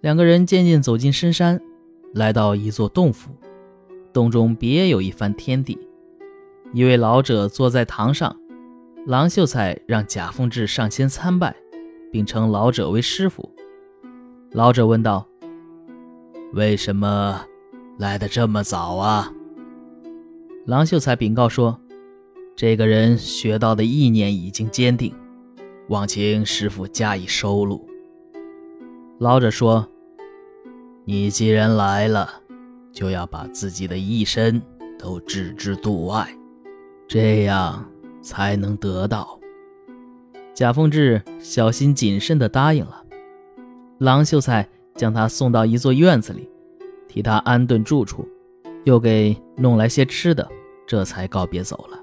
两个人渐渐走进深山，来到一座洞府。洞中别有一番天地。一位老者坐在堂上，郎秀才让贾凤志上前参拜，并称老者为师傅。老者问道：“为什么来的这么早啊？”郎秀才禀告说：“这个人学到的意念已经坚定，望请师傅加以收录。”老者说：“你既然来了，就要把自己的一生都置之度外，这样才能得到。”贾凤志小心谨慎地答应了。郎秀才将他送到一座院子里，替他安顿住处，又给弄来些吃的，这才告别走了。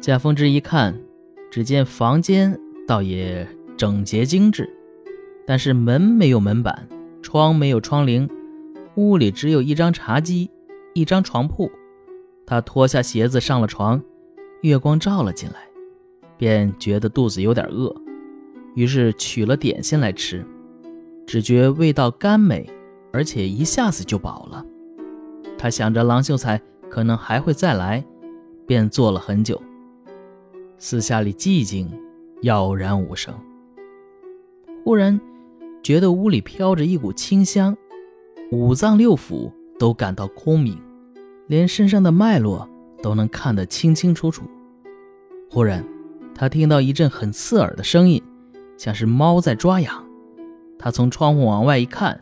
贾凤志一看，只见房间倒也整洁精致。但是门没有门板，窗没有窗棂，屋里只有一张茶几，一张床铺。他脱下鞋子上了床，月光照了进来，便觉得肚子有点饿，于是取了点心来吃，只觉味道甘美，而且一下子就饱了。他想着郎秀才可能还会再来，便坐了很久。四下里寂静，杳然无声。忽然。觉得屋里飘着一股清香，五脏六腑都感到空明，连身上的脉络都能看得清清楚楚。忽然，他听到一阵很刺耳的声音，像是猫在抓痒。他从窗户往外一看，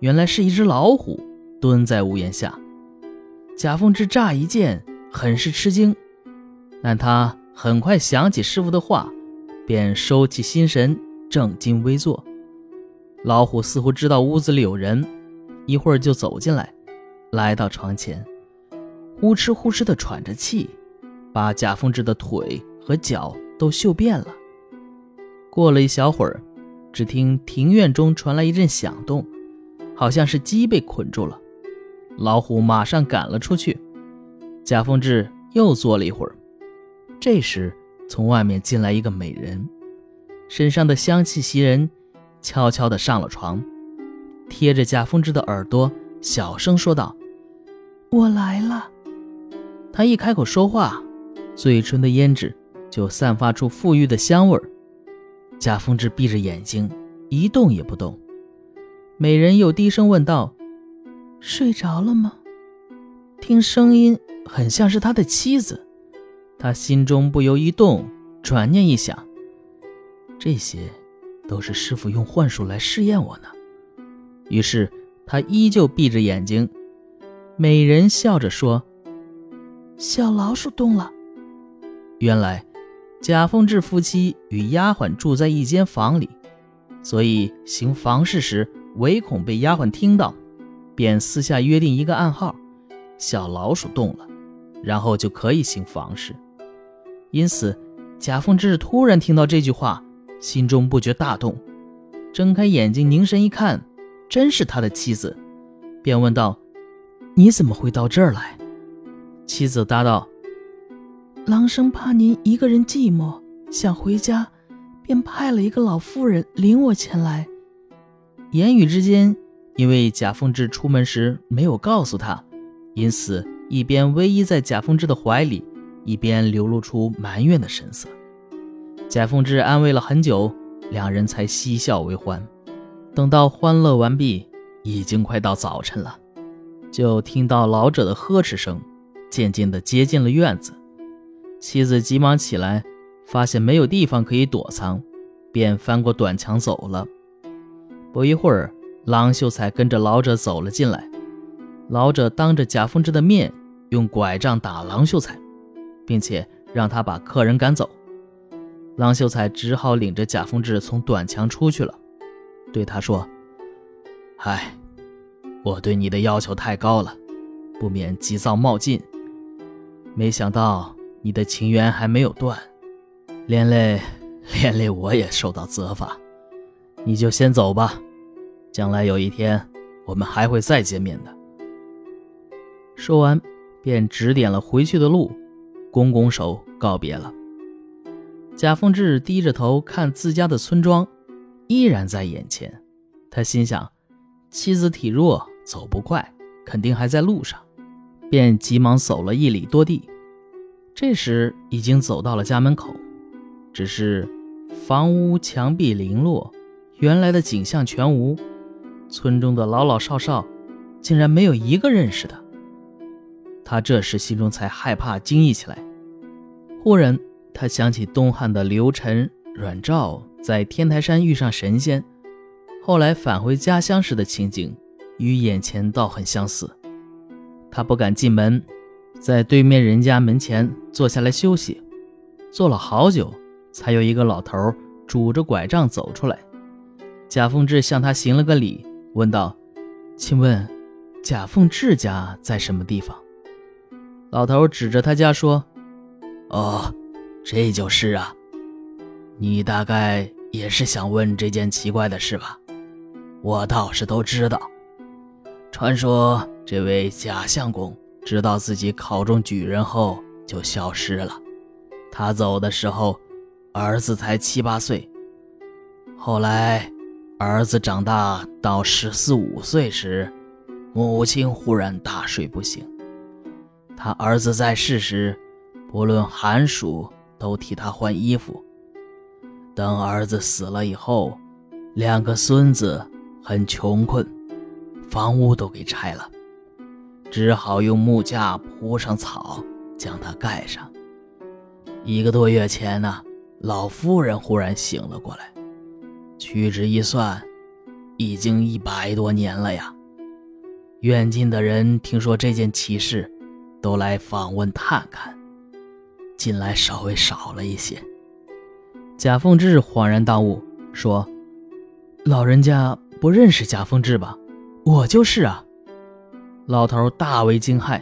原来是一只老虎蹲在屋檐下。贾凤芝乍一见，很是吃惊，但他很快想起师傅的话，便收起心神，正襟危坐。老虎似乎知道屋子里有人，一会儿就走进来，来到床前，呼哧呼哧地喘着气，把贾凤志的腿和脚都嗅遍了。过了一小会儿，只听庭院中传来一阵响动，好像是鸡被捆住了。老虎马上赶了出去。贾凤志又坐了一会儿，这时从外面进来一个美人，身上的香气袭人。悄悄地上了床，贴着贾凤芝的耳朵，小声说道：“我来了。”他一开口说话，嘴唇的胭脂就散发出馥郁的香味儿。贾凤芝闭着眼睛，一动也不动。美人又低声问道：“睡着了吗？”听声音很像是他的妻子，他心中不由一动，转念一想，这些。都是师傅用幻术来试验我呢。于是他依旧闭着眼睛。美人笑着说：“小老鼠动了。”原来贾凤志夫妻与丫鬟住在一间房里，所以行房事时唯恐被丫鬟听到，便私下约定一个暗号：“小老鼠动了，然后就可以行房事。”因此，贾凤志突然听到这句话。心中不觉大动，睁开眼睛凝神一看，真是他的妻子，便问道：“你怎么会到这儿来？”妻子答道：“郎生怕您一个人寂寞，想回家，便派了一个老妇人领我前来。”言语之间，因为贾凤芝出门时没有告诉他，因此一边偎依在贾凤芝的怀里，一边流露出埋怨的神色。贾凤芝安慰了很久，两人才嬉笑为欢。等到欢乐完毕，已经快到早晨了，就听到老者的呵斥声，渐渐地接近了院子。妻子急忙起来，发现没有地方可以躲藏，便翻过短墙走了。不一会儿，郎秀才跟着老者走了进来。老者当着贾凤芝的面用拐杖打郎秀才，并且让他把客人赶走。郎秀才只好领着贾凤志从短墙出去了，对他说：“唉，我对你的要求太高了，不免急躁冒进。没想到你的情缘还没有断，连累连累我也受到责罚。你就先走吧，将来有一天我们还会再见面的。”说完，便指点了回去的路，拱拱手告别了。贾凤志低着头看自家的村庄，依然在眼前。他心想：妻子体弱，走不快，肯定还在路上，便急忙走了一里多地。这时已经走到了家门口，只是房屋墙壁零落，原来的景象全无，村中的老老少少竟然没有一个认识的。他这时心中才害怕惊异起来。忽然，他想起东汉的刘晨、阮肇在天台山遇上神仙，后来返回家乡时的情景，与眼前倒很相似。他不敢进门。在对面人家门前坐下来休息，坐了好久，才有一个老头拄着拐杖走出来。贾凤志向他行了个礼，问道：“请问，贾凤志家在什么地方？”老头指着他家说：“哦，这就是啊。你大概也是想问这件奇怪的事吧？我倒是都知道。传说这位贾相公。”知道自己考中举人后就消失了。他走的时候，儿子才七八岁。后来，儿子长大到十四五岁时，母亲忽然大睡不醒。他儿子在世时，不论寒暑都替他换衣服。等儿子死了以后，两个孙子很穷困，房屋都给拆了。只好用木架铺上草，将它盖上。一个多月前呢，老夫人忽然醒了过来，屈指一算，已经一百多年了呀。远近的人听说这件奇事，都来访问探看。近来稍微少了一些。贾凤志恍然大悟，说：“老人家不认识贾凤志吧？我就是啊。”老头大为惊骇，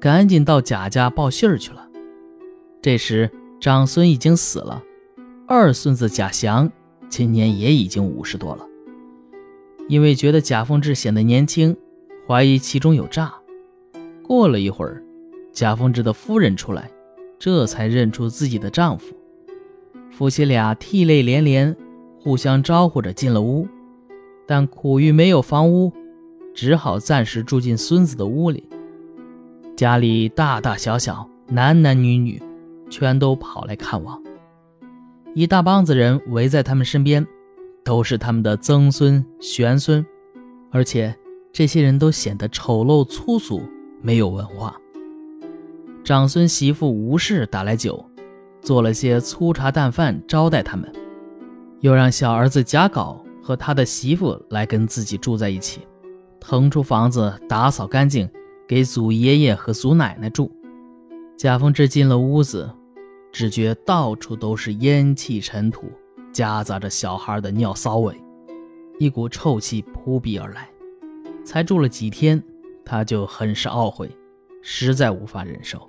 赶紧到贾家报信儿去了。这时长孙已经死了，二孙子贾祥今年也已经五十多了。因为觉得贾凤志显得年轻，怀疑其中有诈。过了一会儿，贾凤志的夫人出来，这才认出自己的丈夫。夫妻俩涕泪连连，互相招呼着进了屋，但苦于没有房屋。只好暂时住进孙子的屋里。家里大大小小、男男女女，全都跑来看望。一大帮子人围在他们身边，都是他们的曾孙、玄孙，而且这些人都显得丑陋粗俗，没有文化。长孙媳妇吴氏打来酒，做了些粗茶淡饭招待他们，又让小儿子贾稿和他的媳妇来跟自己住在一起。腾出房子，打扫干净，给祖爷爷和祖奶奶住。贾凤志进了屋子，只觉到处都是烟气尘土，夹杂着小孩的尿骚味，一股臭气扑鼻而来。才住了几天，他就很是懊悔，实在无法忍受。